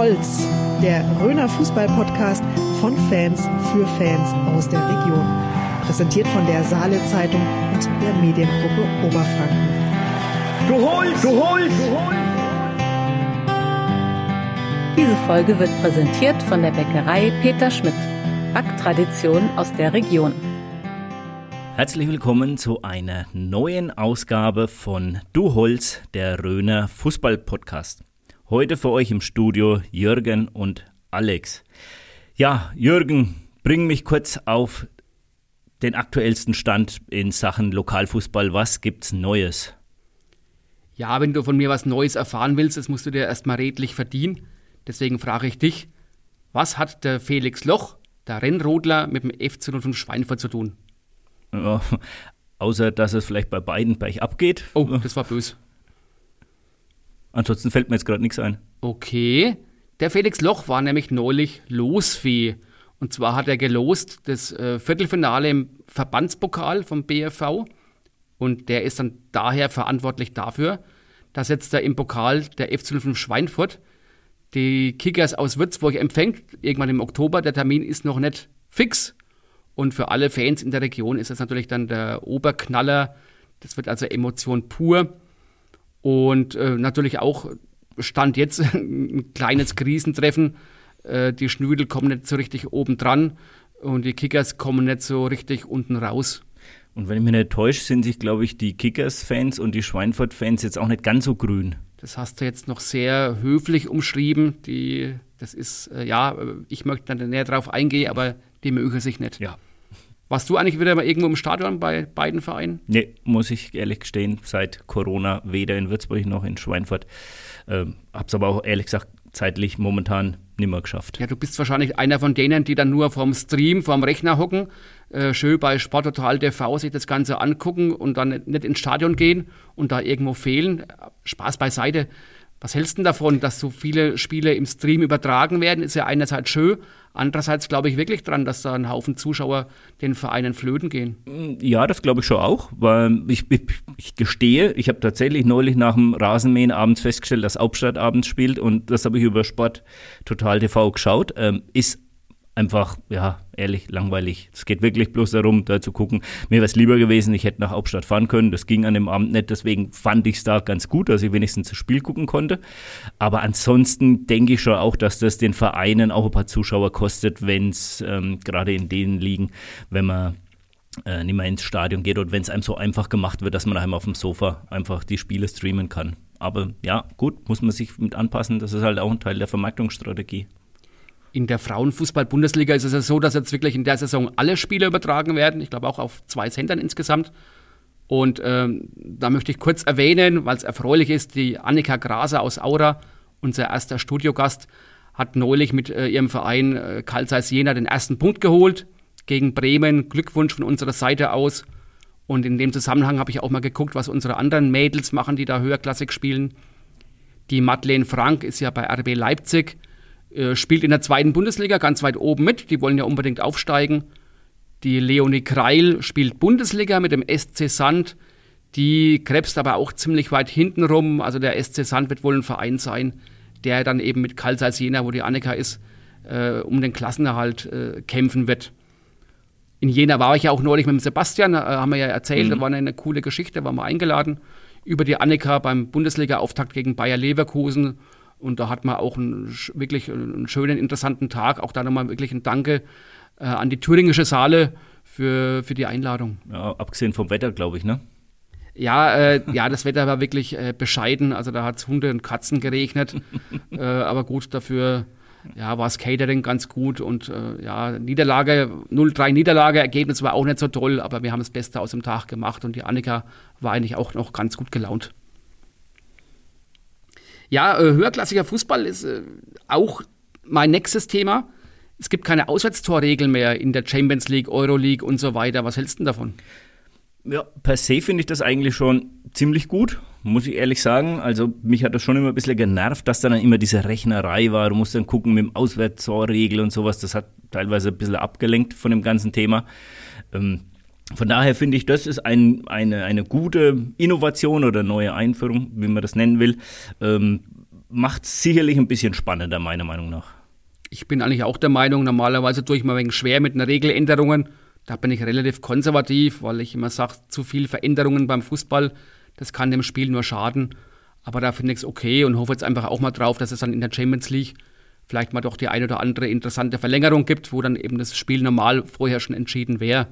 Holz, der Röner Fußball-Podcast von Fans für Fans aus der Region. Präsentiert von der Saale Zeitung und der Mediengruppe Oberfranken. Du holst, du holst, du holst. Diese Folge wird präsentiert von der Bäckerei Peter Schmidt. Backtradition aus der Region. Herzlich willkommen zu einer neuen Ausgabe von Du Holz, der Röner Fußball-Podcast. Heute für euch im Studio Jürgen und Alex. Ja, Jürgen, bring mich kurz auf den aktuellsten Stand in Sachen Lokalfußball. Was gibt's Neues? Ja, wenn du von mir was Neues erfahren willst, das musst du dir erstmal redlich verdienen. Deswegen frage ich dich, was hat der Felix Loch, der Rennrodler, mit dem FC 05 Schweinfurt zu tun? Ja, außer, dass es vielleicht bei beiden bergab geht. Oh, das war böse. Ansonsten fällt mir jetzt gerade nichts ein. Okay. Der Felix Loch war nämlich neulich Losfee. Und zwar hat er gelost das äh, Viertelfinale im Verbandspokal vom BFV. Und der ist dann daher verantwortlich dafür, dass jetzt da im Pokal der F05 Schweinfurt die Kickers aus Würzburg empfängt, irgendwann im Oktober. Der Termin ist noch nicht fix. Und für alle Fans in der Region ist das natürlich dann der Oberknaller. Das wird also Emotion pur. Und äh, natürlich auch stand jetzt ein kleines Krisentreffen. Äh, die Schnüdel kommen nicht so richtig oben dran und die Kickers kommen nicht so richtig unten raus. Und wenn ich mich nicht täusche, sind sich, glaube ich, die Kickers-Fans und die Schweinfurt-Fans jetzt auch nicht ganz so grün. Das hast du jetzt noch sehr höflich umschrieben. Die, das ist, äh, ja, ich möchte dann näher drauf eingehen, aber die mögen sich nicht. Ja. Warst du eigentlich wieder mal irgendwo im Stadion bei beiden Vereinen? Nee, muss ich ehrlich gestehen, seit Corona weder in Würzburg noch in Schweinfurt. Ähm, hab's aber auch ehrlich gesagt zeitlich momentan nimmer geschafft. Ja, du bist wahrscheinlich einer von denen, die dann nur vom Stream, vom Rechner hocken, äh, schön bei Sporttotal TV sich das Ganze angucken und dann nicht ins Stadion gehen und da irgendwo fehlen. Spaß beiseite. Was hältst du davon, dass so viele Spiele im Stream übertragen werden? Ist ja einerseits schön, andererseits glaube ich wirklich dran, dass da ein Haufen Zuschauer den Vereinen flöten gehen. Ja, das glaube ich schon auch, weil ich, ich, ich gestehe, ich habe tatsächlich neulich nach dem Rasenmähen abends festgestellt, dass Hauptstadt abends spielt und das habe ich über Sport Total TV geschaut. Ähm, ist einfach, ja, ehrlich, langweilig. Es geht wirklich bloß darum, da zu gucken. Mir wäre es lieber gewesen, ich hätte nach Hauptstadt fahren können. Das ging an dem Abend nicht, deswegen fand ich es da ganz gut, dass ich wenigstens das Spiel gucken konnte. Aber ansonsten denke ich schon auch, dass das den Vereinen auch ein paar Zuschauer kostet, wenn es ähm, gerade in denen liegen, wenn man äh, nicht mehr ins Stadion geht und wenn es einem so einfach gemacht wird, dass man daheim auf dem Sofa einfach die Spiele streamen kann. Aber ja, gut, muss man sich mit anpassen. Das ist halt auch ein Teil der Vermarktungsstrategie. In der Frauenfußball-Bundesliga ist es ja so, dass jetzt wirklich in der Saison alle Spiele übertragen werden. Ich glaube auch auf zwei Sendern insgesamt. Und ähm, da möchte ich kurz erwähnen, weil es erfreulich ist, die Annika Graser aus Aura, unser erster Studiogast, hat neulich mit äh, ihrem Verein äh, Karl Zeiss Jena den ersten Punkt geholt gegen Bremen. Glückwunsch von unserer Seite aus. Und in dem Zusammenhang habe ich auch mal geguckt, was unsere anderen Mädels machen, die da höherklassig spielen. Die Madeleine Frank ist ja bei RB Leipzig äh, spielt in der zweiten Bundesliga ganz weit oben mit. Die wollen ja unbedingt aufsteigen. Die Leonie Kreil spielt Bundesliga mit dem SC Sand. Die krebst aber auch ziemlich weit hinten rum. Also der SC Sand wird wohl ein Verein sein, der dann eben mit Karl Zeiss Jena, wo die Annika ist, äh, um den Klassenerhalt äh, kämpfen wird. In Jena war ich ja auch neulich mit dem Sebastian, äh, haben wir ja erzählt, mhm. da war eine, eine coole Geschichte, waren wir eingeladen über die Annika beim Bundesliga-Auftakt gegen Bayer Leverkusen und da hat man auch einen, wirklich einen schönen, interessanten Tag. Auch da nochmal wirklich ein Danke äh, an die thüringische Saale für, für die Einladung. Ja, abgesehen vom Wetter, glaube ich, ne? Ja, äh, ja, das Wetter war wirklich äh, bescheiden. Also da hat es Hunde und Katzen geregnet. äh, aber gut, dafür ja, war das Catering ganz gut. Und äh, ja, Niederlage, 0-3 Niederlage, Ergebnis war auch nicht so toll, aber wir haben das Beste aus dem Tag gemacht und die Annika war eigentlich auch noch ganz gut gelaunt. Ja, äh, höherklassiger Fußball ist äh, auch mein nächstes Thema. Es gibt keine Auswärtstorregel mehr in der Champions League, Euroleague und so weiter. Was hältst du denn davon? Ja, per se finde ich das eigentlich schon ziemlich gut, muss ich ehrlich sagen. Also mich hat das schon immer ein bisschen genervt, dass dann immer diese Rechnerei war. Du musst dann gucken mit dem Auswärtstorregel und sowas. Das hat teilweise ein bisschen abgelenkt von dem ganzen Thema. Ähm, von daher finde ich, das ist ein, eine, eine gute Innovation oder neue Einführung, wie man das nennen will. Ähm, macht es sicherlich ein bisschen spannender, meiner Meinung nach. Ich bin eigentlich auch der Meinung, normalerweise tue ich mal wegen schwer mit den Regeländerungen. Da bin ich relativ konservativ, weil ich immer sage, zu viel Veränderungen beim Fußball, das kann dem Spiel nur schaden. Aber da finde ich es okay und hoffe jetzt einfach auch mal drauf, dass es dann in der Champions League vielleicht mal doch die eine oder andere interessante Verlängerung gibt, wo dann eben das Spiel normal vorher schon entschieden wäre.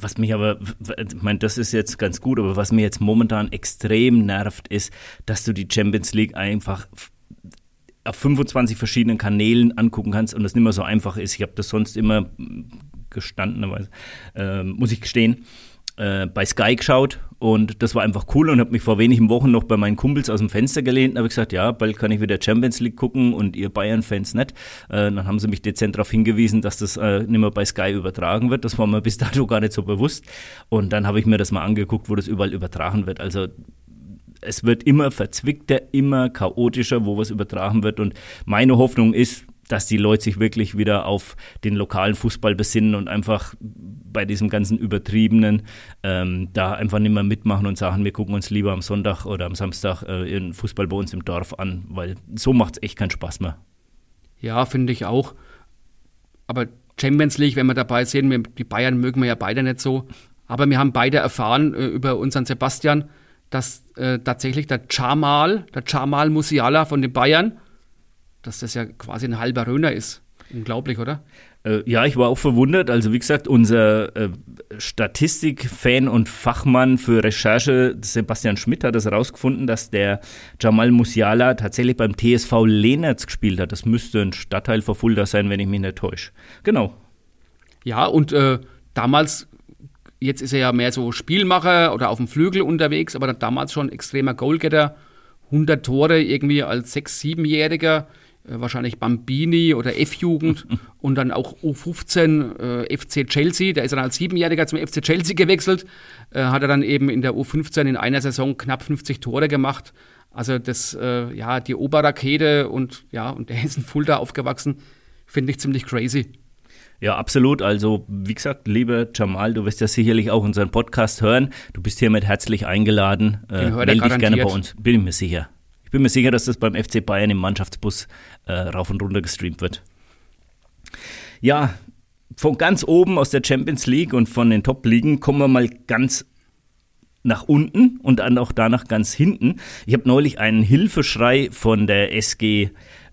Was mich aber, ich meine, das ist jetzt ganz gut, aber was mir jetzt momentan extrem nervt, ist, dass du die Champions League einfach auf 25 verschiedenen Kanälen angucken kannst und das nicht mehr so einfach ist. Ich habe das sonst immer gestandenerweise, äh, muss ich gestehen, äh, bei Sky geschaut und das war einfach cool und habe mich vor wenigen Wochen noch bei meinen Kumpels aus dem Fenster gelehnt und habe gesagt, ja, bald kann ich wieder Champions League gucken und ihr Bayern-Fans nicht. Äh, dann haben sie mich dezent darauf hingewiesen, dass das äh, nicht mehr bei Sky übertragen wird. Das war mir bis dato gar nicht so bewusst. Und dann habe ich mir das mal angeguckt, wo das überall übertragen wird. Also es wird immer verzwickter, immer chaotischer, wo was übertragen wird. Und meine Hoffnung ist, dass die Leute sich wirklich wieder auf den lokalen Fußball besinnen und einfach bei diesem ganzen Übertriebenen ähm, da einfach nicht mehr mitmachen und sagen, wir gucken uns lieber am Sonntag oder am Samstag äh, Fußball bei uns im Dorf an, weil so macht es echt keinen Spaß mehr. Ja, finde ich auch. Aber Champions League, wenn wir dabei sehen, wir, die Bayern mögen wir ja beide nicht so. Aber wir haben beide erfahren äh, über unseren Sebastian, dass äh, tatsächlich der Jamal, der Jamal Musiala von den Bayern, dass das ja quasi ein halber Röner ist. Unglaublich, oder? Äh, ja, ich war auch verwundert. Also wie gesagt, unser äh, Statistik-Fan und Fachmann für Recherche, Sebastian Schmidt, hat es herausgefunden, dass der Jamal Musiala tatsächlich beim TSV Lehnertz gespielt hat. Das müsste ein Stadtteil von Fulda sein, wenn ich mich nicht täusche. Genau. Ja, und äh, damals, jetzt ist er ja mehr so Spielmacher oder auf dem Flügel unterwegs, aber damals schon extremer Goalgetter. 100 Tore irgendwie als 6-, 7-Jähriger äh, wahrscheinlich Bambini oder F-Jugend und dann auch U15 äh, FC Chelsea. Der ist dann als Siebenjähriger zum FC Chelsea gewechselt, äh, hat er dann eben in der U15 in einer Saison knapp 50 Tore gemacht. Also das, äh, ja, die Oberrakete und ja, und der ist in Fulda aufgewachsen, finde ich ziemlich crazy. Ja, absolut. Also, wie gesagt, lieber Jamal, du wirst ja sicherlich auch unseren Podcast hören. Du bist hiermit herzlich eingeladen. Äh, melde dich gerne bei uns, bin ich mir sicher. Ich bin mir sicher, dass das beim FC Bayern im Mannschaftsbus äh, rauf und runter gestreamt wird. Ja, von ganz oben aus der Champions League und von den Top-Ligen kommen wir mal ganz nach unten und dann auch danach ganz hinten. Ich habe neulich einen Hilfeschrei von der SG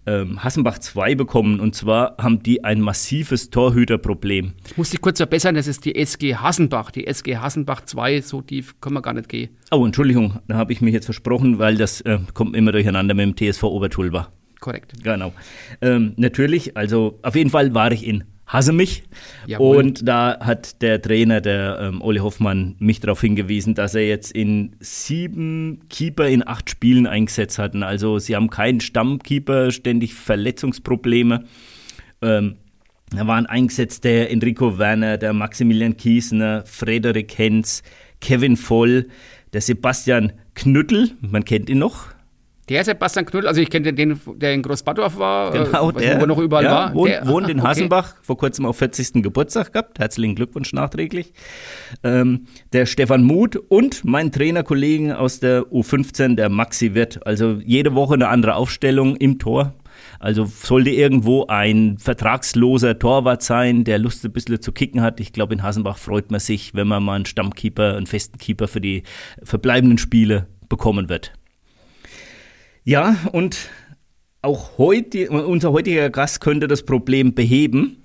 ähm, Hassenbach 2 bekommen. Und zwar haben die ein massives Torhüterproblem. Ich muss dich kurz verbessern, das ist die SG Hassenbach. Die SG Hassenbach 2, so tief können wir gar nicht gehen. Oh, Entschuldigung, da habe ich mich jetzt versprochen, weil das äh, kommt immer durcheinander mit dem TSV Obertulba. Korrekt. Genau. Ähm, natürlich, also auf jeden Fall war ich in hasse mich. Jawohl. Und da hat der Trainer, der ähm, Oli Hoffmann, mich darauf hingewiesen, dass er jetzt in sieben Keeper in acht Spielen eingesetzt hatten. Also sie haben keinen Stammkeeper, ständig Verletzungsprobleme. Ähm, da waren eingesetzt der Enrico Werner, der Maximilian Kiesner, Frederik Henz, Kevin Voll, der Sebastian Knüttel, man kennt ihn noch, der Sebastian Knüttel, also ich kenne den, der in Großbadorf war, genau, äh, der, wo er noch überall ja, war. Wohnt, der, wohnt in Hasenbach, okay. vor kurzem auf 40. Geburtstag gehabt. Herzlichen Glückwunsch nachträglich. Ähm, der Stefan Muth und mein Trainerkollegen aus der U15, der Maxi Wirt. Also jede Woche eine andere Aufstellung im Tor. Also sollte irgendwo ein vertragsloser Torwart sein, der Lust ein bisschen zu kicken hat. Ich glaube, in Hasenbach freut man sich, wenn man mal einen Stammkeeper, einen festen Keeper für die verbleibenden Spiele bekommen wird. Ja, und auch heute, unser heutiger Gast könnte das Problem beheben,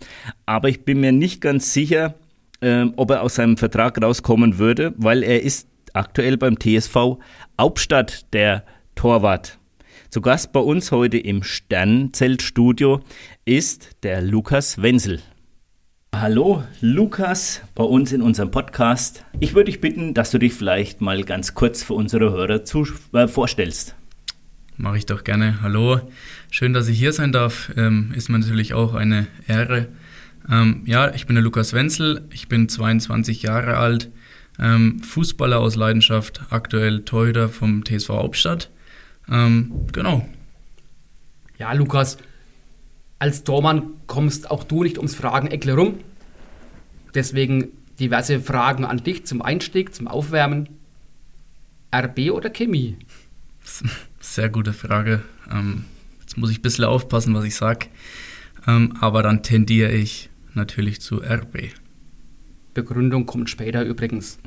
aber ich bin mir nicht ganz sicher, äh, ob er aus seinem Vertrag rauskommen würde, weil er ist aktuell beim TSV Hauptstadt der Torwart. Zu Gast bei uns heute im Sternzeltstudio ist der Lukas Wenzel. Hallo Lukas, bei uns in unserem Podcast. Ich würde dich bitten, dass du dich vielleicht mal ganz kurz für unsere Hörer zu, äh, vorstellst. Mache ich doch gerne. Hallo, schön, dass ich hier sein darf. Ähm, ist mir natürlich auch eine Ehre. Ähm, ja, ich bin der Lukas Wenzel, ich bin 22 Jahre alt, ähm, Fußballer aus Leidenschaft, aktuell Torhüter vom TSV Hauptstadt. Ähm, genau. Ja, Lukas, als Tormann kommst auch du nicht ums Fragen Eckle rum. Deswegen diverse Fragen an dich zum Einstieg, zum Aufwärmen. RB oder Chemie? sehr gute Frage. Ähm, jetzt muss ich ein bisschen aufpassen, was ich sage. Ähm, aber dann tendiere ich natürlich zu RB. Begründung kommt später übrigens.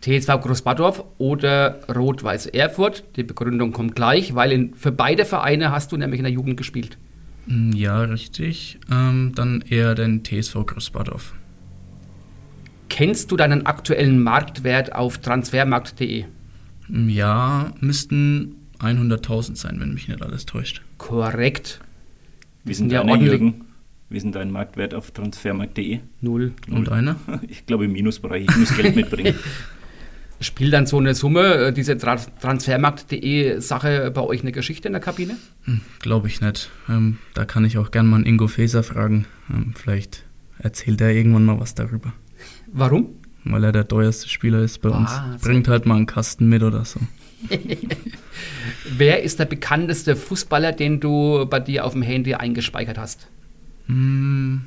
TSV Großbadorf oder Rot-Weiß Erfurt. Die Begründung kommt gleich, weil in, für beide Vereine hast du nämlich in der Jugend gespielt. Mm, ja, richtig. Ähm, dann eher den TSV Großbadorf. Kennst du deinen aktuellen Marktwert auf transfermarkt.de? Mm, ja, müssten 100.000 sein, wenn mich nicht alles täuscht. Korrekt. Wie sind ja Jürgen? Wie ist dein Marktwert auf transfermarkt.de? Null. Und einer? Ich glaube im Minusbereich. Ich muss Geld mitbringen. Spielt dann so eine Summe, äh, diese Tra transfermarkt.de Sache bei euch eine Geschichte in der Kabine? Hm, glaube ich nicht. Ähm, da kann ich auch gerne mal einen Ingo Faeser fragen. Ähm, vielleicht erzählt er irgendwann mal was darüber. Warum? Weil er der teuerste Spieler ist bei uns. Bringt halt mal einen Kasten mit oder so. Wer ist der bekannteste Fußballer, den du bei dir auf dem Handy eingespeichert hast? Hm,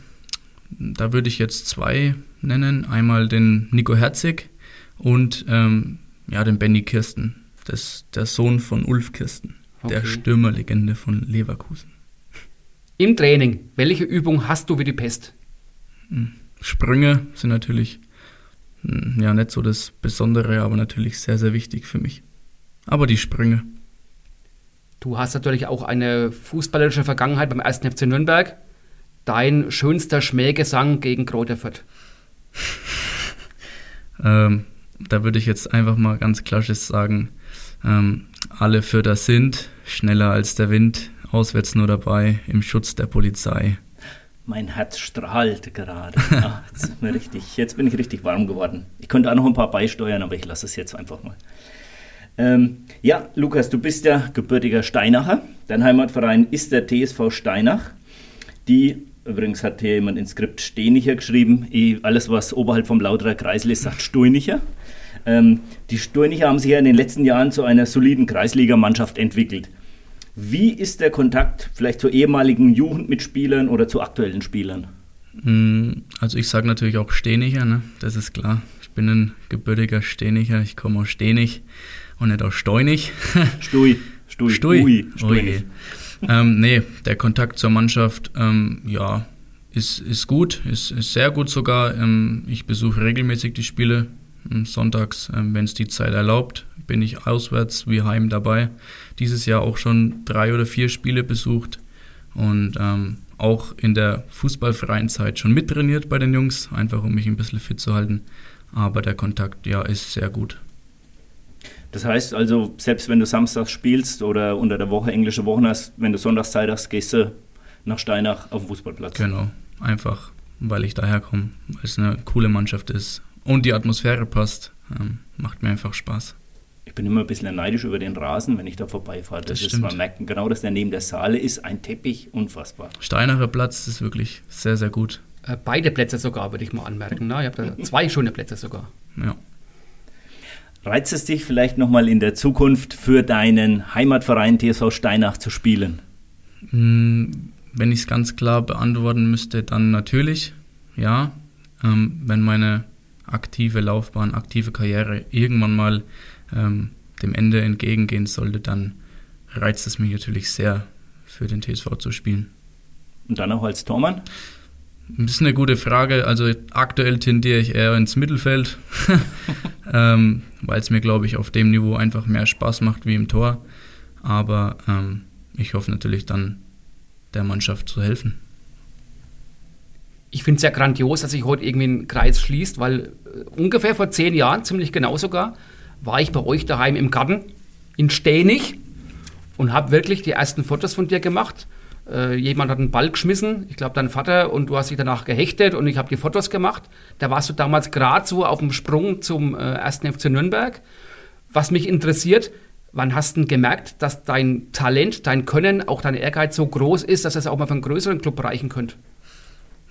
da würde ich jetzt zwei nennen. Einmal den Nico Herzig und ähm, ja, den Benny Kirsten. Das, der Sohn von Ulf Kirsten, okay. der Stürmerlegende von Leverkusen. Im Training, welche Übung hast du wie die Pest? Hm, Sprünge sind natürlich hm, ja nicht so das Besondere, aber natürlich sehr, sehr wichtig für mich. Aber die Sprünge. Du hast natürlich auch eine fußballerische Vergangenheit beim 1. FC Nürnberg. Dein schönster Schmähgesang gegen Kräuter ähm, da würde ich jetzt einfach mal ganz klassisch sagen, ähm, alle Förder sind schneller als der Wind, auswärts nur dabei, im Schutz der Polizei. Mein Herz strahlt gerade. Ach, jetzt, richtig, jetzt bin ich richtig warm geworden. Ich könnte auch noch ein paar beisteuern, aber ich lasse es jetzt einfach mal. Ähm, ja, Lukas, du bist ja gebürtiger Steinacher. Dein Heimatverein ist der TSV Steinach. Die, übrigens hat hier jemand ins Skript Stenicher geschrieben, alles was oberhalb vom Lauterer Kreisel ist, sagt Stuinicher. Ähm, die Sturnicher haben sich ja in den letzten Jahren zu einer soliden Kreisligamannschaft entwickelt. Wie ist der Kontakt vielleicht zu ehemaligen Jugendmitspielern oder zu aktuellen Spielern? Hm, also ich sage natürlich auch Stenicher, ne? das ist klar. Ich bin ein gebürtiger Stenicher, ich komme aus Stenig und nicht aus Steunig. Stui. Stui. Stui. Ui, Stui. ähm, nee, der Kontakt zur Mannschaft, ähm, ja, ist, ist gut, ist, ist sehr gut sogar. Ähm, ich besuche regelmäßig die Spiele sonntags, ähm, wenn es die Zeit erlaubt, bin ich auswärts wie heim dabei. Dieses Jahr auch schon drei oder vier Spiele besucht und ähm, auch in der fußballfreien Zeit schon mittrainiert bei den Jungs, einfach um mich ein bisschen fit zu halten. Aber der Kontakt, ja, ist sehr gut. Das heißt also, selbst wenn du samstags spielst oder unter der Woche englische Wochen hast, wenn du sonntags Zeit hast, gehst du nach Steinach auf den Fußballplatz. Genau, einfach weil ich daherkomme, weil es eine coole Mannschaft ist, und die Atmosphäre passt. Ähm, macht mir einfach Spaß. Ich bin immer ein bisschen neidisch über den Rasen, wenn ich da vorbeifahre. Das, das ist, man merkt genau, dass der neben der Saale ist, ein Teppich, unfassbar. Steinacher Platz ist wirklich sehr, sehr gut. Äh, beide Plätze sogar, würde ich mal anmerken. Ne? Ihr habt da zwei schöne Plätze sogar. Ja. Reizt es dich vielleicht nochmal in der Zukunft für deinen Heimatverein TSV Steinach zu spielen? Hm, wenn ich es ganz klar beantworten müsste, dann natürlich, ja. Ähm, wenn meine aktive Laufbahn, aktive Karriere irgendwann mal ähm, dem Ende entgegengehen sollte, dann reizt es mich natürlich sehr, für den TSV zu spielen. Und dann auch als Tormann? Das ist eine gute Frage. Also aktuell tendiere ich eher ins Mittelfeld, ähm, weil es mir, glaube ich, auf dem Niveau einfach mehr Spaß macht wie im Tor. Aber ähm, ich hoffe natürlich dann, der Mannschaft zu helfen ich finde es ja grandios, dass sich heute irgendwie ein Kreis schließt, weil äh, ungefähr vor zehn Jahren, ziemlich genau sogar, war ich bei euch daheim im Garten in Stenig und habe wirklich die ersten Fotos von dir gemacht. Äh, jemand hat einen Ball geschmissen, ich glaube dein Vater, und du hast dich danach gehechtet und ich habe die Fotos gemacht. Da warst du damals gerade so auf dem Sprung zum äh, 1. FC Nürnberg. Was mich interessiert, wann hast du gemerkt, dass dein Talent, dein Können, auch dein Ehrgeiz so groß ist, dass es auch mal für einen größeren Club reichen könnte?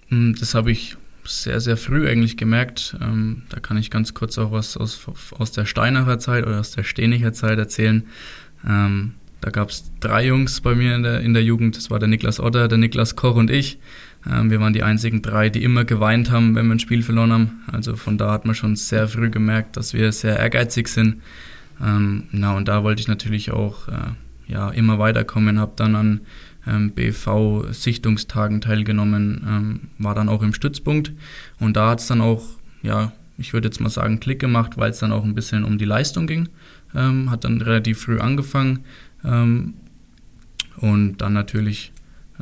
Hm, das habe ich sehr, sehr früh eigentlich gemerkt. Ähm, da kann ich ganz kurz auch was aus, aus der Steinacher Zeit oder aus der Stenicher Zeit erzählen. Ähm, da gab es drei Jungs bei mir in der, in der Jugend. Das war der Niklas Otter, der Niklas Koch und ich. Ähm, wir waren die einzigen drei, die immer geweint haben, wenn wir ein Spiel verloren haben. Also von da hat man schon sehr früh gemerkt, dass wir sehr ehrgeizig sind. Ähm, na, und da wollte ich natürlich auch äh, ja, immer weiterkommen, habe dann an ähm, BV-Sichtungstagen teilgenommen, ähm, war dann auch im Stützpunkt und da hat es dann auch, ja, ich würde jetzt mal sagen, Klick gemacht, weil es dann auch ein bisschen um die Leistung ging. Ähm, hat dann relativ früh angefangen ähm, und dann natürlich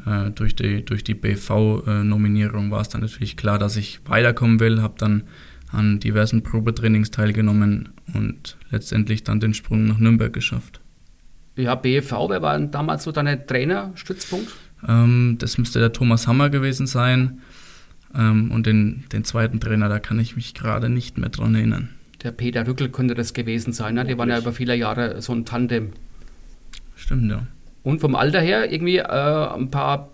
äh, durch die, durch die BV-Nominierung war es dann natürlich klar, dass ich weiterkommen will, habe dann an diversen Probetrainings teilgenommen und letztendlich dann den Sprung nach Nürnberg geschafft. Ja, BFV, wer war damals so dein Trainerstützpunkt? Ähm, das müsste der Thomas Hammer gewesen sein. Ähm, und den, den zweiten Trainer, da kann ich mich gerade nicht mehr dran erinnern. Der Peter Rückel könnte das gewesen sein. Ne? Die waren ja über viele Jahre so ein Tandem. Stimmt, ja. Und vom Alter her irgendwie äh, ein paar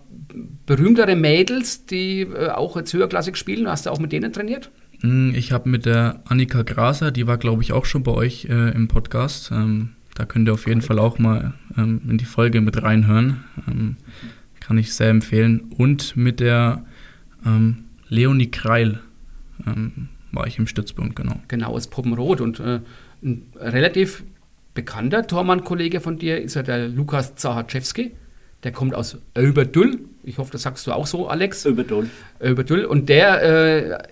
berühmtere Mädels, die äh, auch jetzt höherklassig spielen. Hast du auch mit denen trainiert? Hm, ich habe mit der Annika Graser, die war, glaube ich, auch schon bei euch äh, im Podcast. Ähm, da könnt ihr auf jeden Fall auch mal ähm, in die Folge mit reinhören. Ähm, kann ich sehr empfehlen. Und mit der ähm, Leonie Kreil ähm, war ich im Stützpunkt, genau. Genau, aus Puppenrot. Und äh, ein relativ bekannter Tormann-Kollege von dir ist ja der Lukas Zahaczewski. Der kommt aus Oberdull. Ich hoffe, das sagst du auch so, Alex. Oberdull. Oberdull. Und der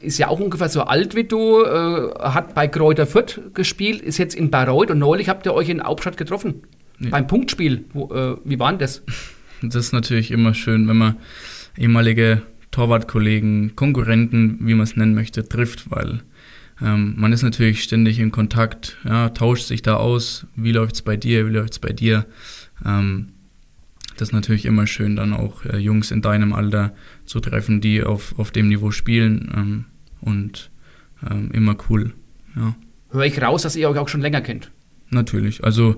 äh, ist ja auch ungefähr so alt wie du, äh, hat bei Kräuter Fürth gespielt, ist jetzt in Bayreuth und neulich habt ihr euch in Hauptstadt getroffen. Ja. Beim Punktspiel. Wo, äh, wie war denn das? Das ist natürlich immer schön, wenn man ehemalige Torwartkollegen, Konkurrenten, wie man es nennen möchte, trifft, weil ähm, man ist natürlich ständig in Kontakt, ja, tauscht sich da aus, wie läuft es bei dir, wie läuft es bei dir. Ähm, das ist natürlich immer schön, dann auch äh, Jungs in deinem Alter zu treffen, die auf, auf dem Niveau spielen ähm, und ähm, immer cool. Ja. Höre ich raus, dass ihr euch auch schon länger kennt? Natürlich, also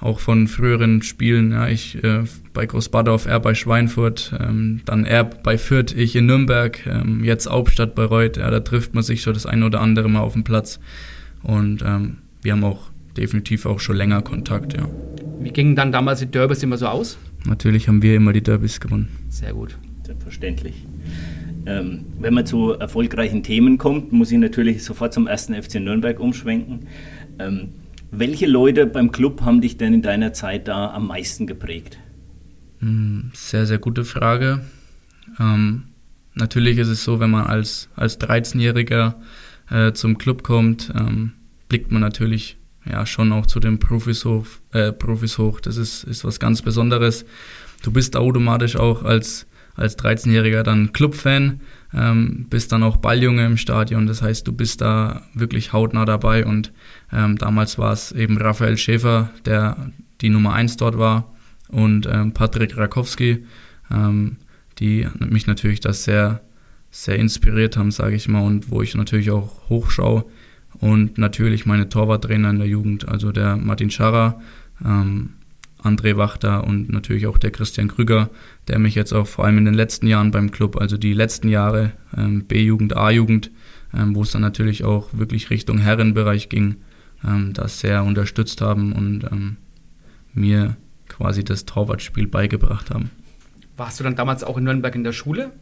auch von früheren Spielen, ja, ich äh, bei Großbadorf, er bei Schweinfurt, ähm, dann er bei Fürth, ich in Nürnberg, ähm, jetzt Hauptstadt bei Reuth, ja, da trifft man sich schon das eine oder andere Mal auf dem Platz und ähm, wir haben auch definitiv auch schon länger Kontakt, ja. Wie gingen dann damals die Derbys immer so aus? Natürlich haben wir immer die Derbys gewonnen. Sehr gut. Selbstverständlich. Ähm, wenn man zu erfolgreichen Themen kommt, muss ich natürlich sofort zum ersten FC Nürnberg umschwenken. Ähm, welche Leute beim Club haben dich denn in deiner Zeit da am meisten geprägt? Hm, sehr, sehr gute Frage. Ähm, natürlich ist es so, wenn man als, als 13-Jähriger äh, zum Club kommt, ähm, blickt man natürlich ja schon auch zu den Profis hoch. Äh, Profis hoch. Das ist, ist was ganz Besonderes. Du bist automatisch auch als, als 13-Jähriger dann Clubfan, ähm, bist dann auch Balljunge im Stadion. Das heißt, du bist da wirklich hautnah dabei und ähm, damals war es eben Raphael Schäfer, der die Nummer 1 dort war und ähm, Patrick Rakowski, ähm, die mich natürlich das sehr, sehr inspiriert haben, sage ich mal, und wo ich natürlich auch hochschaue. Und natürlich meine Torwarttrainer in der Jugend, also der Martin Scharrer, ähm, André Wachter und natürlich auch der Christian Krüger, der mich jetzt auch vor allem in den letzten Jahren beim Club, also die letzten Jahre ähm, B-Jugend, A-Jugend, ähm, wo es dann natürlich auch wirklich Richtung Herrenbereich ging, ähm, das sehr unterstützt haben und ähm, mir quasi das Torwartspiel beigebracht haben. Warst du dann damals auch in Nürnberg in der Schule?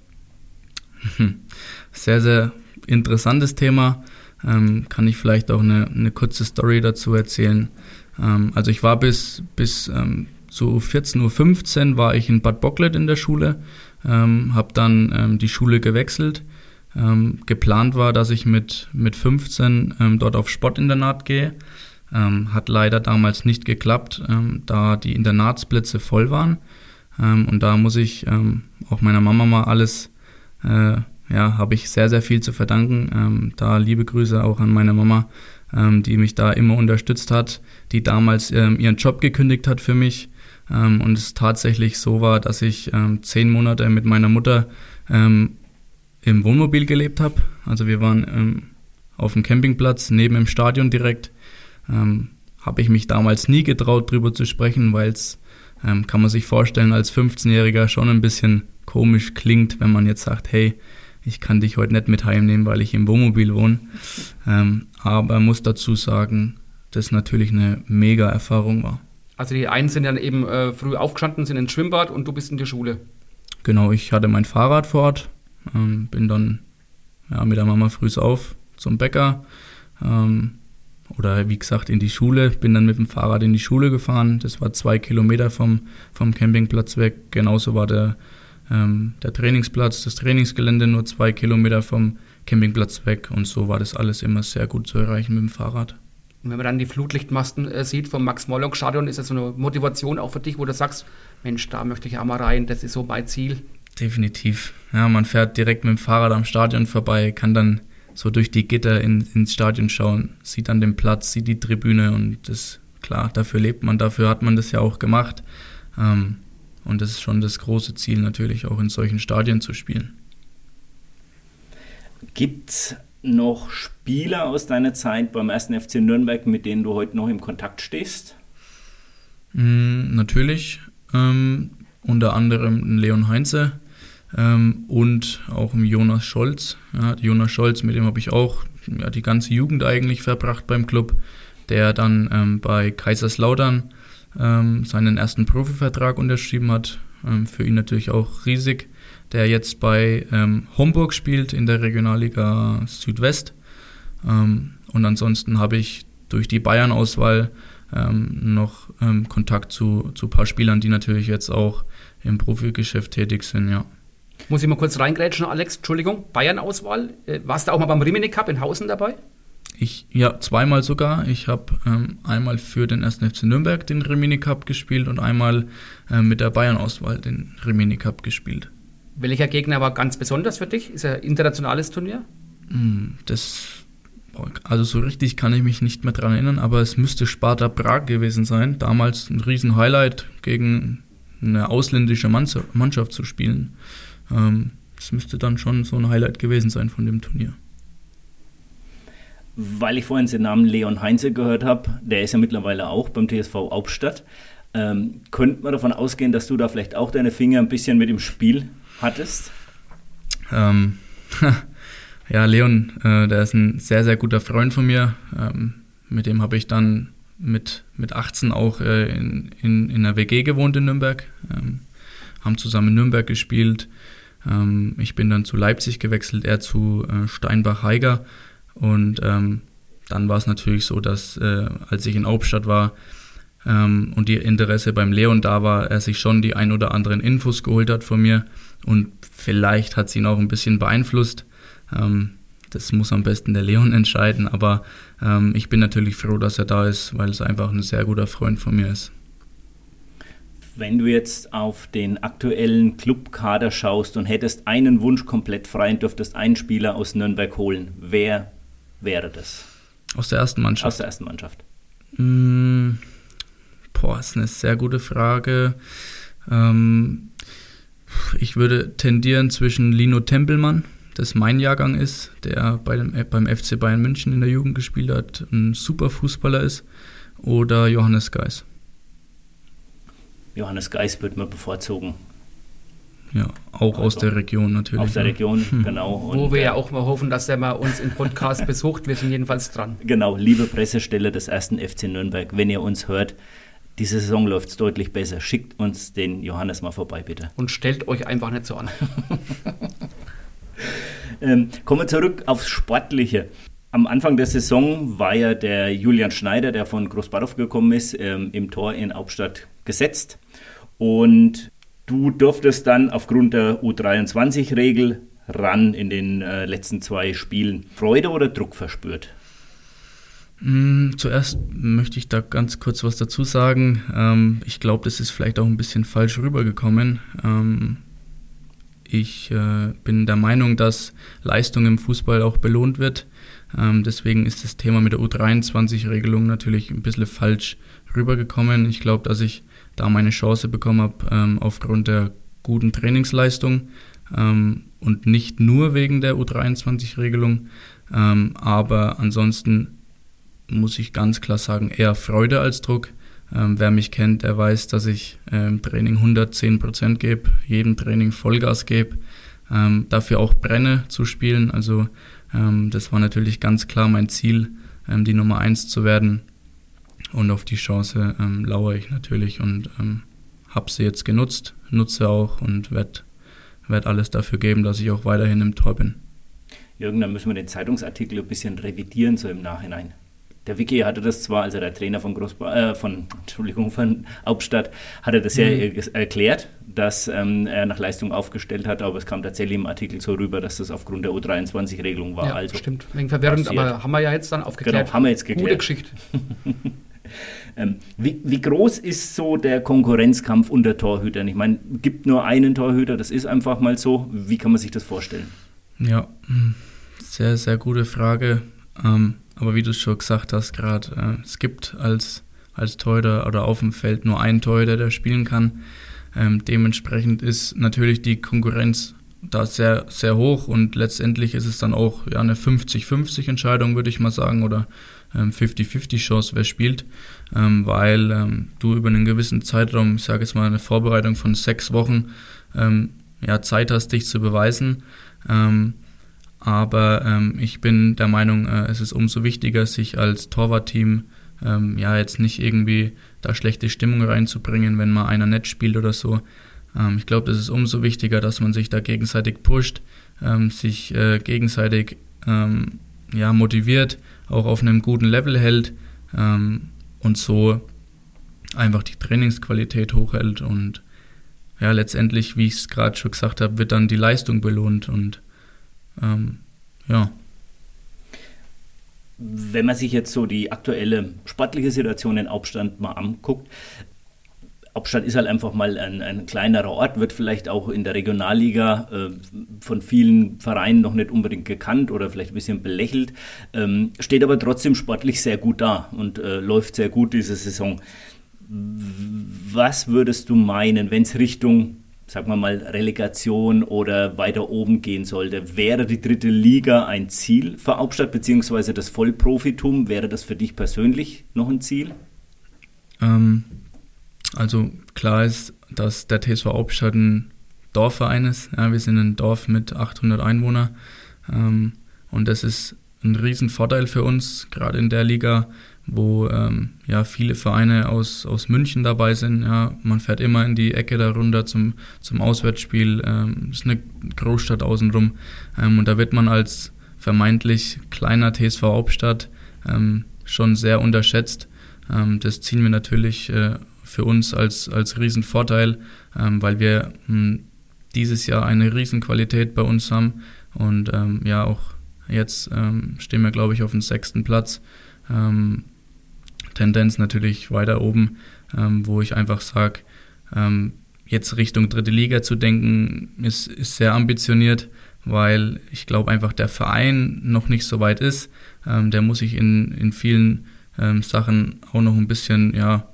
Sehr, sehr interessantes Thema. Ähm, kann ich vielleicht auch eine, eine kurze Story dazu erzählen. Ähm, also ich war bis, bis ähm, so 14.15 Uhr war ich in Bad Bocklet in der Schule, ähm, habe dann ähm, die Schule gewechselt ähm, geplant war, dass ich mit, mit 15 ähm, dort auf Sportinternat gehe. Hat leider damals nicht geklappt, da die Internatsplätze voll waren. Und da muss ich auch meiner Mama mal alles, äh, ja, habe ich sehr, sehr viel zu verdanken. da liebe Grüße auch an meine Mama, die mich da immer unterstützt hat, die damals ihren Job gekündigt hat für mich. und es tatsächlich so war, dass ich zehn Monate mit meiner Mutter im Wohnmobil gelebt habe. Also wir waren ähm, auf dem Campingplatz neben dem Stadion direkt. Ähm, habe ich mich damals nie getraut, drüber zu sprechen, weil es, ähm, kann man sich vorstellen, als 15-Jähriger schon ein bisschen komisch klingt, wenn man jetzt sagt, hey, ich kann dich heute nicht mit heimnehmen, weil ich im Wohnmobil wohne. Ähm, aber muss dazu sagen, dass natürlich eine mega Erfahrung war. Also die einen sind dann eben äh, früh aufgestanden, sind ins Schwimmbad und du bist in der Schule. Genau, ich hatte mein Fahrrad vor Ort, ähm, bin dann ja, mit der Mama früh auf zum Bäcker, ähm, oder wie gesagt in die Schule. Bin dann mit dem Fahrrad in die Schule gefahren. Das war zwei Kilometer vom, vom Campingplatz weg. Genauso war der, ähm, der Trainingsplatz, das Trainingsgelände nur zwei Kilometer vom Campingplatz weg. Und so war das alles immer sehr gut zu erreichen mit dem Fahrrad. Und wenn man dann die Flutlichtmasten äh, sieht vom Max-Morlock-Stadion, ist das so eine Motivation auch für dich, wo du sagst, Mensch, da möchte ich auch mal rein, das ist so mein Ziel. Definitiv. Ja, man fährt direkt mit dem Fahrrad am Stadion vorbei, kann dann so durch die Gitter in, ins Stadion schauen, sieht dann den Platz, sieht die Tribüne und das, klar, dafür lebt man, dafür hat man das ja auch gemacht. Ähm, und das ist schon das große Ziel natürlich, auch in solchen Stadien zu spielen. Gibt es noch Spieler aus deiner Zeit beim 1. FC Nürnberg, mit denen du heute noch im Kontakt stehst? Mm, natürlich. Ähm, unter anderem Leon Heinze ähm, und auch Jonas Scholz. Ja, Jonas Scholz, mit dem habe ich auch ja, die ganze Jugend eigentlich verbracht beim Club, der dann ähm, bei Kaiserslautern ähm, seinen ersten Profivertrag unterschrieben hat. Ähm, für ihn natürlich auch riesig. Der jetzt bei ähm, Homburg spielt in der Regionalliga Südwest. Ähm, und ansonsten habe ich durch die Bayern-Auswahl noch Kontakt zu, zu ein paar Spielern, die natürlich jetzt auch im Profigeschäft tätig sind, ja. Muss ich mal kurz reingrätschen, Alex? Entschuldigung, Bayern-Auswahl. Äh, warst du auch mal beim Rimini Cup in Hausen dabei? Ich, ja, zweimal sogar. Ich habe ähm, einmal für den 1. FC Nürnberg den Rimini Cup gespielt und einmal äh, mit der Bayern-Auswahl den Rimini Cup gespielt. Welcher Gegner war ganz besonders für dich? Ist er ein internationales Turnier? Hm, das, also so richtig kann ich mich nicht mehr dran erinnern, aber es müsste Sparta Prag gewesen sein. Damals ein riesen Highlight gegen eine ausländische Mannschaft zu spielen. Ähm, das müsste dann schon so ein Highlight gewesen sein von dem Turnier. Weil ich vorhin den Namen Leon Heinze gehört habe, der ist ja mittlerweile auch beim TSV Hauptstadt. Ähm, könnte man davon ausgehen, dass du da vielleicht auch deine Finger ein bisschen mit im Spiel hattest? Ähm, ja, Leon, äh, der ist ein sehr, sehr guter Freund von mir. Ähm, mit dem habe ich dann mit, mit 18 auch äh, in, in, in einer WG gewohnt in Nürnberg. Ähm, haben zusammen in Nürnberg gespielt. Ähm, ich bin dann zu Leipzig gewechselt, er zu äh, Steinbach-Heiger. Und ähm, dann war es natürlich so, dass äh, als ich in Hauptstadt war ähm, und die Interesse beim Leon da war, er sich schon die ein oder anderen Infos geholt hat von mir. Und vielleicht hat es ihn auch ein bisschen beeinflusst. Ähm, das muss am besten der Leon entscheiden, aber ähm, ich bin natürlich froh, dass er da ist, weil es einfach ein sehr guter Freund von mir ist. Wenn du jetzt auf den aktuellen Clubkader schaust und hättest einen Wunsch komplett frei und dürftest einen Spieler aus Nürnberg holen, wer wäre das? Aus der ersten Mannschaft? Aus der ersten Mannschaft. Mm, boah, ist eine sehr gute Frage. Ähm, ich würde tendieren zwischen Lino Tempelmann, das mein Jahrgang ist, der bei dem, beim FC Bayern München in der Jugend gespielt hat, ein super Fußballer ist, oder Johannes Geis. Johannes Geis wird man bevorzugen. Ja, auch also, aus der Region natürlich. Aus der Region, hm. genau. Und, Wo wir ja auch mal hoffen, dass er mal uns im Podcast besucht. Wir sind jedenfalls dran. Genau, liebe Pressestelle des ersten FC Nürnberg, wenn ihr uns hört, diese Saison läuft es deutlich besser. Schickt uns den Johannes mal vorbei, bitte. Und stellt euch einfach nicht so an. ähm, kommen wir zurück aufs Sportliche. Am Anfang der Saison war ja der Julian Schneider, der von Großbarow gekommen ist, ähm, im Tor in Hauptstadt gesetzt. Und du durftest dann aufgrund der U23-Regel ran in den äh, letzten zwei Spielen. Freude oder Druck verspürt? Mm, zuerst möchte ich da ganz kurz was dazu sagen. Ähm, ich glaube, das ist vielleicht auch ein bisschen falsch rübergekommen. Ähm, ich äh, bin der Meinung, dass Leistung im Fußball auch belohnt wird. Ähm, deswegen ist das Thema mit der U23-Regelung natürlich ein bisschen falsch rübergekommen. Ich glaube, dass ich da meine Chance bekommen habe ähm, aufgrund der guten Trainingsleistung ähm, und nicht nur wegen der U23-Regelung. Ähm, aber ansonsten muss ich ganz klar sagen, eher Freude als Druck. Ähm, wer mich kennt, der weiß, dass ich im Training 110 Prozent gebe, jedem Training Vollgas gebe, ähm, dafür auch brenne zu spielen. Also ähm, das war natürlich ganz klar mein Ziel, die Nummer 1 zu werden. Und auf die Chance ähm, lauere ich natürlich und ähm, habe sie jetzt genutzt, nutze auch und werde werd alles dafür geben, dass ich auch weiterhin im Tor bin. Jürgen, dann müssen wir den Zeitungsartikel ein bisschen revidieren, so im Nachhinein. der Vicky hatte das zwar, also der Trainer von, Großba äh, von, Entschuldigung, von Hauptstadt, hatte das ja mhm. erklärt, dass ähm, er nach Leistung aufgestellt hat, aber es kam tatsächlich im Artikel so rüber, dass das aufgrund der U23-Regelung war. Ja, also stimmt. Wegen verwirrend, passiert. aber haben wir ja jetzt dann aufgeklärt. Genau, haben wir jetzt geklärt. Gute Geschichte. ähm, wie, wie, groß ist so der Konkurrenzkampf unter Torhütern? Ich meine, gibt nur einen Torhüter, das ist einfach mal so. Wie kann man sich das vorstellen? Ja, hm, sehr, sehr gute Frage. Ähm, aber wie du es schon gesagt hast gerade, äh, es gibt als, als Torhüter oder auf dem Feld nur einen Torhüter, der spielen kann. Ähm, dementsprechend ist natürlich die Konkurrenz da sehr, sehr hoch und letztendlich ist es dann auch ja, eine 50-50 Entscheidung, würde ich mal sagen, oder ähm, 50-50 Chance, wer spielt, ähm, weil ähm, du über einen gewissen Zeitraum, ich sage jetzt mal eine Vorbereitung von sechs Wochen, ähm, ja, Zeit hast, dich zu beweisen. Ähm, aber ähm, ich bin der Meinung, äh, es ist umso wichtiger, sich als Torwartteam ähm, ja jetzt nicht irgendwie da schlechte Stimmung reinzubringen, wenn mal einer nett spielt oder so. Ähm, ich glaube, es ist umso wichtiger, dass man sich da gegenseitig pusht, ähm, sich äh, gegenseitig ähm, ja, motiviert, auch auf einem guten Level hält ähm, und so einfach die Trainingsqualität hochhält und ja, letztendlich, wie ich es gerade schon gesagt habe, wird dann die Leistung belohnt und ähm, ja. Wenn man sich jetzt so die aktuelle sportliche Situation in Hauptstadt mal anguckt, Hauptstadt ist halt einfach mal ein, ein, kleinerer Ort, wird vielleicht auch in der Regionalliga äh, von vielen Vereinen noch nicht unbedingt gekannt oder vielleicht ein bisschen belächelt, ähm, steht aber trotzdem sportlich sehr gut da und äh, läuft sehr gut diese Saison. Was würdest du meinen, wenn es Richtung sagen wir mal, Relegation oder weiter oben gehen sollte. Wäre die dritte Liga ein Ziel für Hauptstadt, beziehungsweise das Vollprofitum? Wäre das für dich persönlich noch ein Ziel? Ähm, also klar ist, dass der TSV Hauptstadt ein Dorfverein ist. Ja, wir sind ein Dorf mit 800 Einwohnern ähm, und das ist ein Riesenvorteil für uns, gerade in der Liga, wo ähm, ja viele Vereine aus, aus München dabei sind. Ja, man fährt immer in die Ecke da runter zum, zum Auswärtsspiel. Ähm, ist eine Großstadt außenrum. Ähm, und da wird man als vermeintlich kleiner TSV Hauptstadt ähm, schon sehr unterschätzt. Ähm, das ziehen wir natürlich äh, für uns als, als Riesenvorteil, ähm, weil wir mh, hm, dieses Jahr eine Riesenqualität bei uns haben. Und ja, auch jetzt stehen wir, glaube ich, auf dem sechsten Platz. Ähm, Tendenz natürlich weiter oben, ähm, wo ich einfach sage, ähm, jetzt Richtung dritte Liga zu denken, ist, ist sehr ambitioniert, weil ich glaube einfach der Verein noch nicht so weit ist. Ähm, der muss sich in, in vielen ähm, Sachen auch noch ein bisschen ja,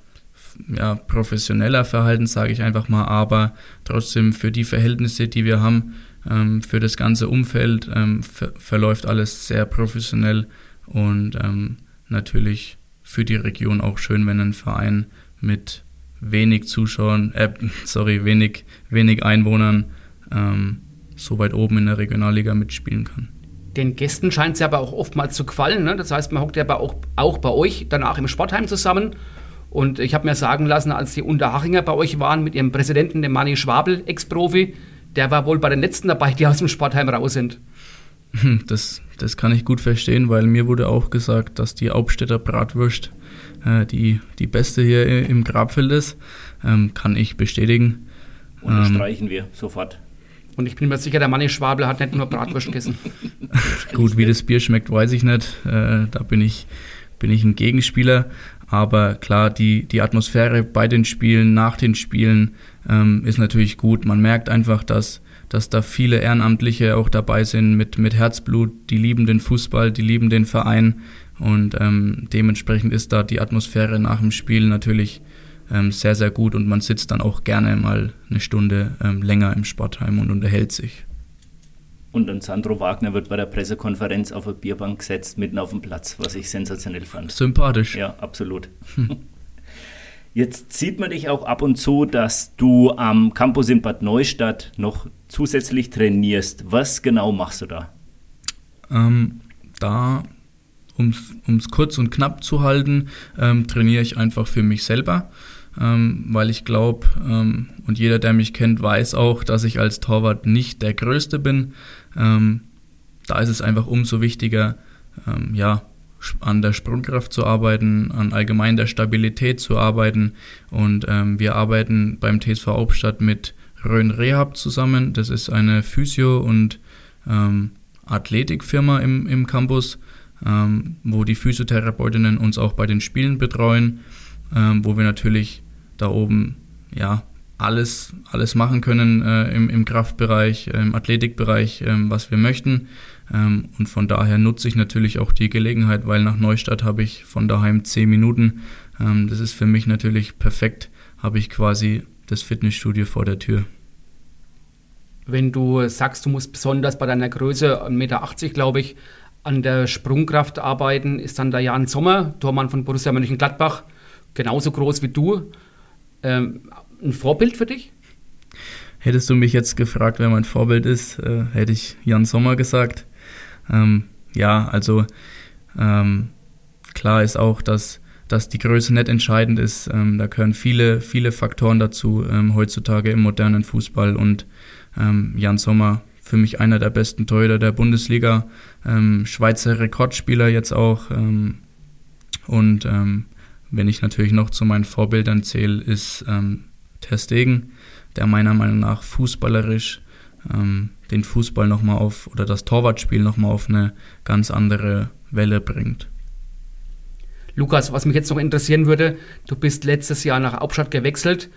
ja, professioneller verhalten, sage ich einfach mal, aber trotzdem für die Verhältnisse, die wir haben, ähm, für das ganze Umfeld ähm, ver verläuft alles sehr professionell und natürlich für die Region auch schön, wenn ein Verein mit wenig Zuschauern, äh, sorry, wenig, wenig Einwohnern ähm, so weit oben in der Regionalliga mitspielen kann. Den Gästen scheint es aber auch oftmals zu gefallen. Ne? Das heißt, man hockt ja auch, auch bei euch danach im Sportheim zusammen. Und ich habe mir sagen lassen, als die Unterhachinger bei euch waren mit ihrem Präsidenten, dem Manni Schwabel, Ex-Profi, der war wohl bei den letzten dabei, die aus dem Sportheim raus sind. Das, das kann ich gut verstehen, weil mir wurde auch gesagt, dass die Hauptstädter Bratwurst äh, die, die beste hier im Grabfeld ist. Ähm, kann ich bestätigen. Unterstreichen ähm, wir sofort. Und ich bin mir sicher, der Manni Schwabel hat nicht nur Bratwurst gegessen. Gut, wie das Bier schmeckt, weiß ich nicht. Äh, da bin ich, bin ich ein Gegenspieler. Aber klar, die, die Atmosphäre bei den Spielen, nach den Spielen ähm, ist natürlich gut. Man merkt einfach, dass dass da viele Ehrenamtliche auch dabei sind mit, mit Herzblut, die lieben den Fußball, die lieben den Verein und ähm, dementsprechend ist da die Atmosphäre nach dem Spiel natürlich ähm, sehr, sehr gut und man sitzt dann auch gerne mal eine Stunde ähm, länger im Sportheim und unterhält sich. Und dann Sandro Wagner wird bei der Pressekonferenz auf eine Bierbank gesetzt, mitten auf dem Platz, was ich sensationell fand. Sympathisch. Ja, absolut. Hm. Jetzt sieht man dich auch ab und zu, dass du am Campus in Bad Neustadt noch zusätzlich trainierst. Was genau machst du da? Ähm, da, um es kurz und knapp zu halten, ähm, trainiere ich einfach für mich selber, ähm, weil ich glaube, ähm, und jeder, der mich kennt, weiß auch, dass ich als Torwart nicht der Größte bin. Ähm, da ist es einfach umso wichtiger, ähm, ja, an der Sprungkraft zu arbeiten, an allgemein der Stabilität zu arbeiten. Und ähm, wir arbeiten beim TSV Hauptstadt mit Rhön Rehab zusammen. Das ist eine Physio- und ähm, Athletikfirma im, im Campus, ähm, wo die Physiotherapeutinnen uns auch bei den Spielen betreuen, ähm, wo wir natürlich da oben ja alles, alles machen können äh, im, im Kraftbereich, äh, im Athletikbereich, äh, was wir möchten. Ähm, und von daher nutze ich natürlich auch die Gelegenheit, weil nach Neustadt habe ich von daheim zehn Minuten. Ähm, das ist für mich natürlich perfekt, habe ich quasi das Fitnessstudio vor der Tür. Wenn du sagst, du musst besonders bei deiner Größe 1,80 Meter, glaube ich, an der Sprungkraft arbeiten, ist dann der Jan Sommer, Tormann von Borussia Mönchengladbach, genauso groß wie du. Ähm, ein Vorbild für dich? Hättest du mich jetzt gefragt, wer mein Vorbild ist, äh, hätte ich Jan Sommer gesagt. Ähm, ja, also ähm, klar ist auch, dass, dass die Größe nicht entscheidend ist. Ähm, da gehören viele, viele Faktoren dazu ähm, heutzutage im modernen Fußball und ähm, Jan Sommer für mich einer der besten Torhüter der Bundesliga, ähm, Schweizer Rekordspieler jetzt auch und wenn ich natürlich noch zu meinen Vorbildern zähle, ist ähm, Ter Stegen, der meiner Meinung nach fußballerisch ähm, den Fußball nochmal auf oder das Torwartspiel nochmal auf eine ganz andere Welle bringt. Lukas, was mich jetzt noch interessieren würde, du bist letztes Jahr nach Hauptstadt gewechselt.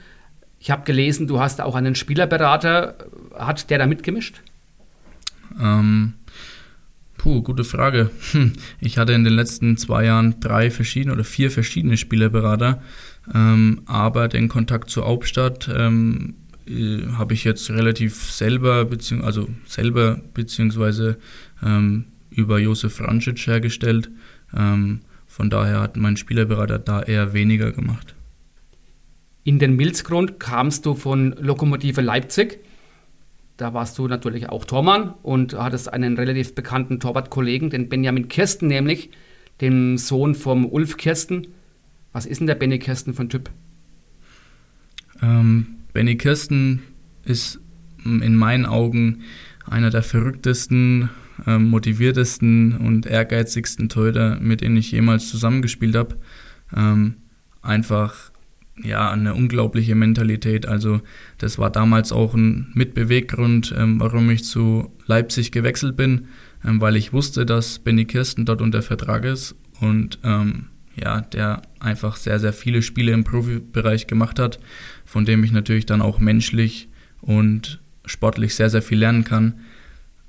Ich habe gelesen, du hast auch einen Spielerberater. Hat der da mitgemischt? Ähm, puh, gute Frage. Hm, ich hatte in den letzten zwei Jahren drei verschiedene oder vier verschiedene Spielerberater, ähm, aber den Kontakt zur Hauptstadt ähm, äh, habe ich jetzt relativ selber, bezieh also selber beziehungsweise ähm, über Josef Francic hergestellt. Ähm, von daher hat mein Spielerberater da eher weniger gemacht. In den Milzgrund kamst du von Lokomotive Leipzig. Da warst du natürlich auch Tormann und hattest einen relativ bekannten Torwartkollegen, den Benjamin Kirsten nämlich, den Sohn vom Ulf Kirsten. Was ist denn der Benny Kirsten von Typ? Ähm, Benny Kirsten ist in meinen Augen einer der verrücktesten, äh, motiviertesten und ehrgeizigsten Torhüter, mit denen ich jemals zusammengespielt habe. Ähm, einfach ja eine unglaubliche Mentalität. Also das war damals auch ein Mitbeweggrund, ähm, warum ich zu Leipzig gewechselt bin, ähm, weil ich wusste, dass Benny Kirsten dort unter Vertrag ist und ähm, ja, der einfach sehr, sehr viele Spiele im Profibereich gemacht hat, von dem ich natürlich dann auch menschlich und sportlich sehr, sehr viel lernen kann.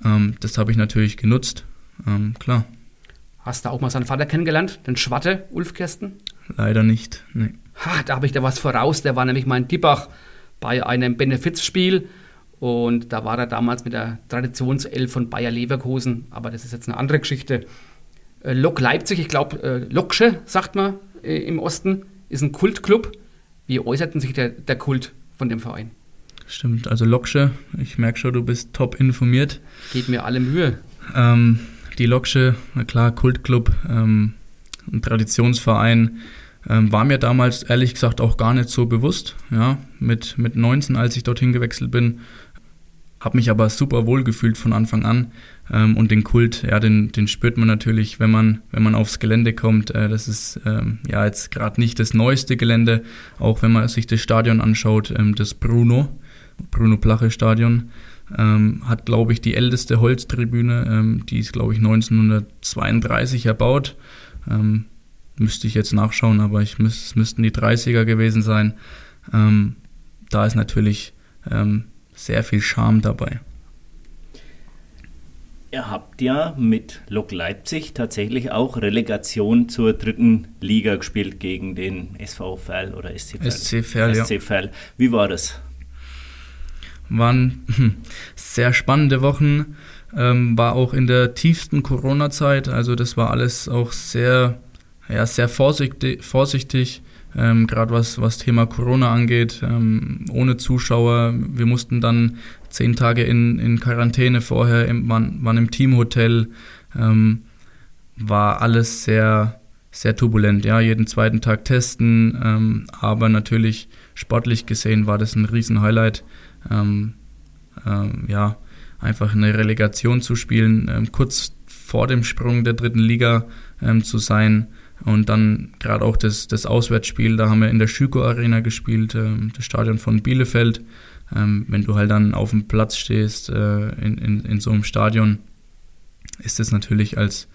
Ähm, das habe ich natürlich genutzt, ähm, klar. Hast du auch mal seinen Vater kennengelernt, den Schwatte, Ulf Kirsten? Leider nicht, nee. Ha, da habe ich da was voraus, der war nämlich mal in Diebach bei einem Benefizspiel und da war er damals mit der Traditionself von Bayer Leverkusen, aber das ist jetzt eine andere Geschichte. Äh, Lok Leipzig, ich glaube, äh, Loksche, sagt man äh, im Osten, ist ein Kultclub. Wie äußert sich der, der Kult von dem Verein? Stimmt, also Loksche, ich merke schon, du bist top informiert. Geht mir alle Mühe. Ähm, die Loksche, na klar, Kultclub, ähm, ein Traditionsverein, ähm, war mir damals ehrlich gesagt auch gar nicht so bewusst. Ja, mit, mit 19, als ich dorthin gewechselt bin, habe mich aber super wohl gefühlt von Anfang an. Ähm, und den Kult, ja, den, den spürt man natürlich, wenn man, wenn man aufs Gelände kommt. Äh, das ist ähm, ja jetzt gerade nicht das neueste Gelände, auch wenn man sich das Stadion anschaut, ähm, das Bruno, Bruno Plache Stadion. Ähm, hat, glaube ich, die älteste Holztribüne, ähm, die ist, glaube ich, 1932 erbaut. Ähm, müsste ich jetzt nachschauen, aber ich müß, es müssten die 30er gewesen sein. Ähm, da ist natürlich ähm, sehr viel Charme dabei. Ihr habt ja mit Lok Leipzig tatsächlich auch Relegation zur dritten Liga gespielt gegen den SV Verl oder SC Verl. SC Verl, SC Verl. Wie war das? Waren sehr spannende Wochen, ähm, war auch in der tiefsten Corona-Zeit, also das war alles auch sehr, ja, sehr vorsichtig, vorsichtig ähm, gerade was, was Thema Corona angeht, ähm, ohne Zuschauer. Wir mussten dann zehn Tage in, in Quarantäne vorher, im, waren, waren im Teamhotel, ähm, war alles sehr, sehr turbulent. Ja, jeden zweiten Tag testen, ähm, aber natürlich sportlich gesehen war das ein Riesen-Highlight. Ähm, ähm, ja, einfach eine Relegation zu spielen, kurz vor dem Sprung der dritten Liga ähm, zu sein. Und dann gerade auch das, das Auswärtsspiel, da haben wir in der Schüko Arena gespielt, ähm, das Stadion von Bielefeld. Ähm, wenn du halt dann auf dem Platz stehst äh, in, in, in so einem Stadion, ist es natürlich als,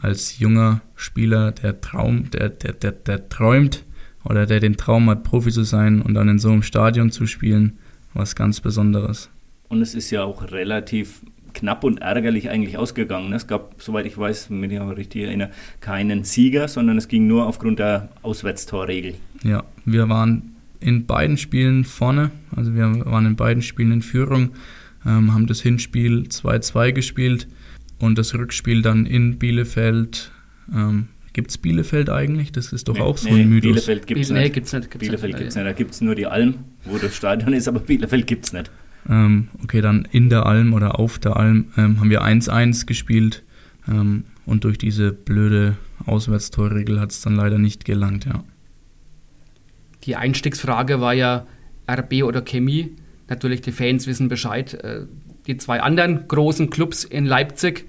als junger Spieler der Traum, der, der, der, der träumt oder der den Traum hat, Profi zu sein und dann in so einem Stadion zu spielen, was ganz Besonderes. Und es ist ja auch relativ knapp und ärgerlich eigentlich ausgegangen. Es gab, soweit ich weiß, wenn ich mich richtig erinnere, keinen Sieger, sondern es ging nur aufgrund der Auswärtstorregel. Ja, wir waren in beiden Spielen vorne, also wir waren in beiden Spielen in Führung, ähm, haben das Hinspiel 2-2 gespielt und das Rückspiel dann in Bielefeld. Ähm, Gibt es Bielefeld eigentlich? Das ist doch nee, auch so nee, ein Mythos. Bielefeld gibt es nicht. Nee, gibt's nicht. Gibt's Bielefeld gibt es nicht. Da gibt es nur die Alm, wo das Stadion ist, aber Bielefeld gibt es nicht. Ähm, okay, dann in der Alm oder auf der Alm ähm, haben wir 1-1 gespielt ähm, und durch diese blöde Auswärtstorregel hat es dann leider nicht gelangt, ja. Die Einstiegsfrage war ja RB oder Chemie. Natürlich, die Fans wissen Bescheid. Äh, die zwei anderen großen Clubs in Leipzig.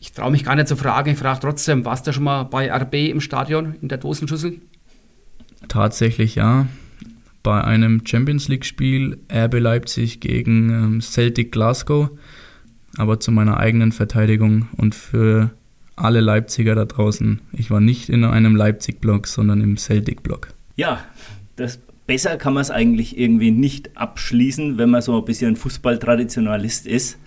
Ich traue mich gar nicht zu fragen. Ich frage trotzdem, warst du schon mal bei RB im Stadion in der Dosenschüssel? Tatsächlich ja bei einem Champions League-Spiel RB Leipzig gegen ähm, Celtic Glasgow. Aber zu meiner eigenen Verteidigung und für alle Leipziger da draußen, ich war nicht in einem Leipzig-Block, sondern im Celtic-Block. Ja, das besser kann man es eigentlich irgendwie nicht abschließen, wenn man so ein bisschen Fußballtraditionalist ist.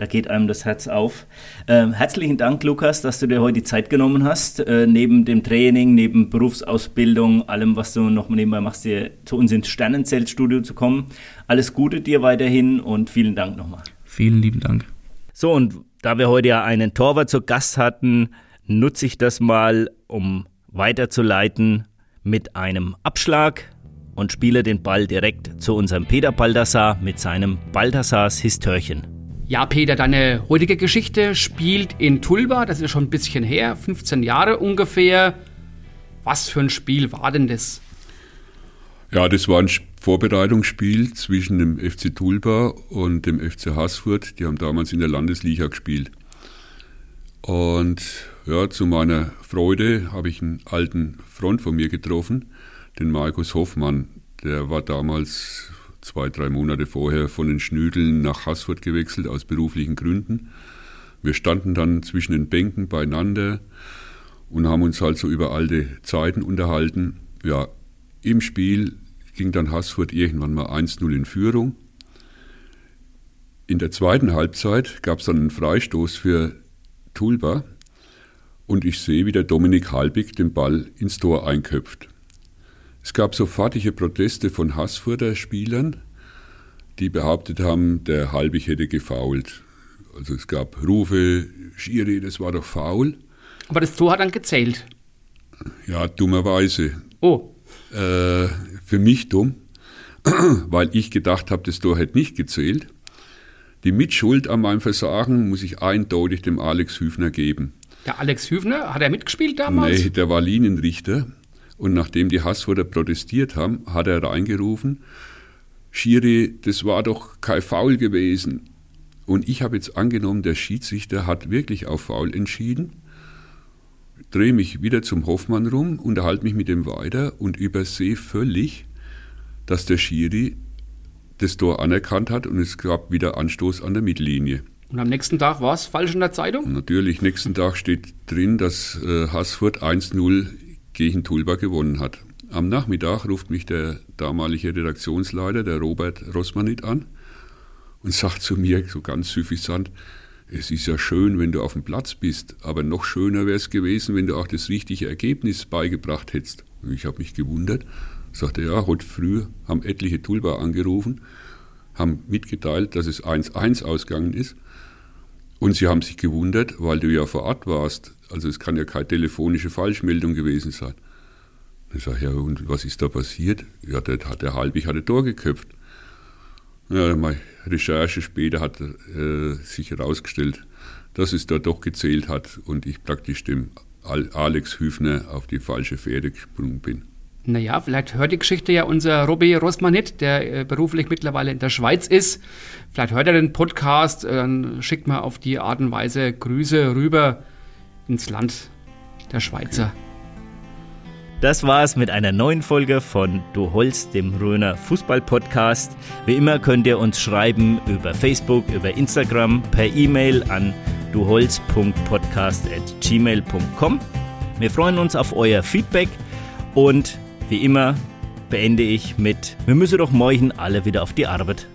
Da geht einem das Herz auf. Ähm, herzlichen Dank, Lukas, dass du dir heute die Zeit genommen hast. Äh, neben dem Training, neben Berufsausbildung, allem, was du noch nebenbei machst, dir zu uns ins Sternenzeltstudio zu kommen. Alles Gute dir weiterhin und vielen Dank nochmal. Vielen lieben Dank. So, und da wir heute ja einen Torwart zu Gast hatten, nutze ich das mal, um weiterzuleiten mit einem Abschlag und spiele den Ball direkt zu unserem Peter Baldassar mit seinem Baldassars Histörchen. Ja, Peter, deine heutige Geschichte spielt in Tulba, das ist schon ein bisschen her, 15 Jahre ungefähr. Was für ein Spiel war denn das? Ja, das war ein Vorbereitungsspiel zwischen dem FC Tulba und dem FC Haßfurt. Die haben damals in der Landesliga gespielt. Und ja, zu meiner Freude habe ich einen alten Freund von mir getroffen, den Markus Hoffmann. Der war damals zwei, drei Monate vorher von den Schnüdeln nach Haßfurt gewechselt aus beruflichen Gründen. Wir standen dann zwischen den Bänken beieinander und haben uns halt so über alte Zeiten unterhalten. Ja, im Spiel ging dann Haßfurt irgendwann mal 1-0 in Führung. In der zweiten Halbzeit gab es dann einen Freistoß für Tulba und ich sehe, wie der Dominik Halbig den Ball ins Tor einköpft. Es gab sofortige Proteste von Haßfurter Spielern, die behauptet haben, der Halbig hätte gefault. Also es gab Rufe, Schiri, das war doch faul. Aber das Tor hat dann gezählt. Ja, dummerweise. Oh. Äh, für mich dumm, weil ich gedacht habe, das Tor hätte nicht gezählt. Die Mitschuld an meinem Versagen muss ich eindeutig dem Alex Hüfner geben. Der Alex Hüfner, hat er mitgespielt damals? Nee, der war Linienrichter. Und nachdem die Hassfurter protestiert haben, hat er reingerufen, Schiri, das war doch kein Foul gewesen. Und ich habe jetzt angenommen, der Schiedsrichter hat wirklich auf Foul entschieden, drehe mich wieder zum Hoffmann rum, unterhalte mich mit ihm weiter und übersehe völlig, dass der Schiri das Tor anerkannt hat und es gab wieder Anstoß an der Mittellinie. Und am nächsten Tag war es falsch in der Zeitung? Natürlich, nächsten Tag steht drin, dass äh, Haßfurt 1-0 gegen Tulba gewonnen hat. Am Nachmittag ruft mich der damalige Redaktionsleiter, der Robert Rossmanit, an und sagt zu mir so ganz suffisant, es ist ja schön, wenn du auf dem Platz bist, aber noch schöner wäre es gewesen, wenn du auch das richtige Ergebnis beigebracht hättest. Ich habe mich gewundert, sagte, ja, heute früh haben etliche Tulba angerufen, haben mitgeteilt, dass es 1-1 ausgegangen ist. Und sie haben sich gewundert, weil du ja vor Ort warst. Also es kann ja keine telefonische Falschmeldung gewesen sein. Ich sage, ja, und was ist da passiert? Ja, der, der Halbig hatte Tor geköpft. Ja, meine Recherche später hat äh, sich herausgestellt, dass es da doch gezählt hat und ich praktisch dem Alex Hüfner auf die falsche Pferde gesprungen bin. Naja, vielleicht hört die Geschichte ja unser Robby Rossmann nicht, der äh, beruflich mittlerweile in der Schweiz ist. Vielleicht hört er den Podcast, äh, dann schickt mal auf die Art und Weise Grüße rüber ins Land der Schweizer. Das war's mit einer neuen Folge von Du Holz, dem Röner Fußball-Podcast. Wie immer könnt ihr uns schreiben über Facebook, über Instagram, per E-Mail an duholz.podcast.gmail.com. Wir freuen uns auf euer Feedback und wie immer beende ich mit, wir müssen doch morgen alle wieder auf die Arbeit.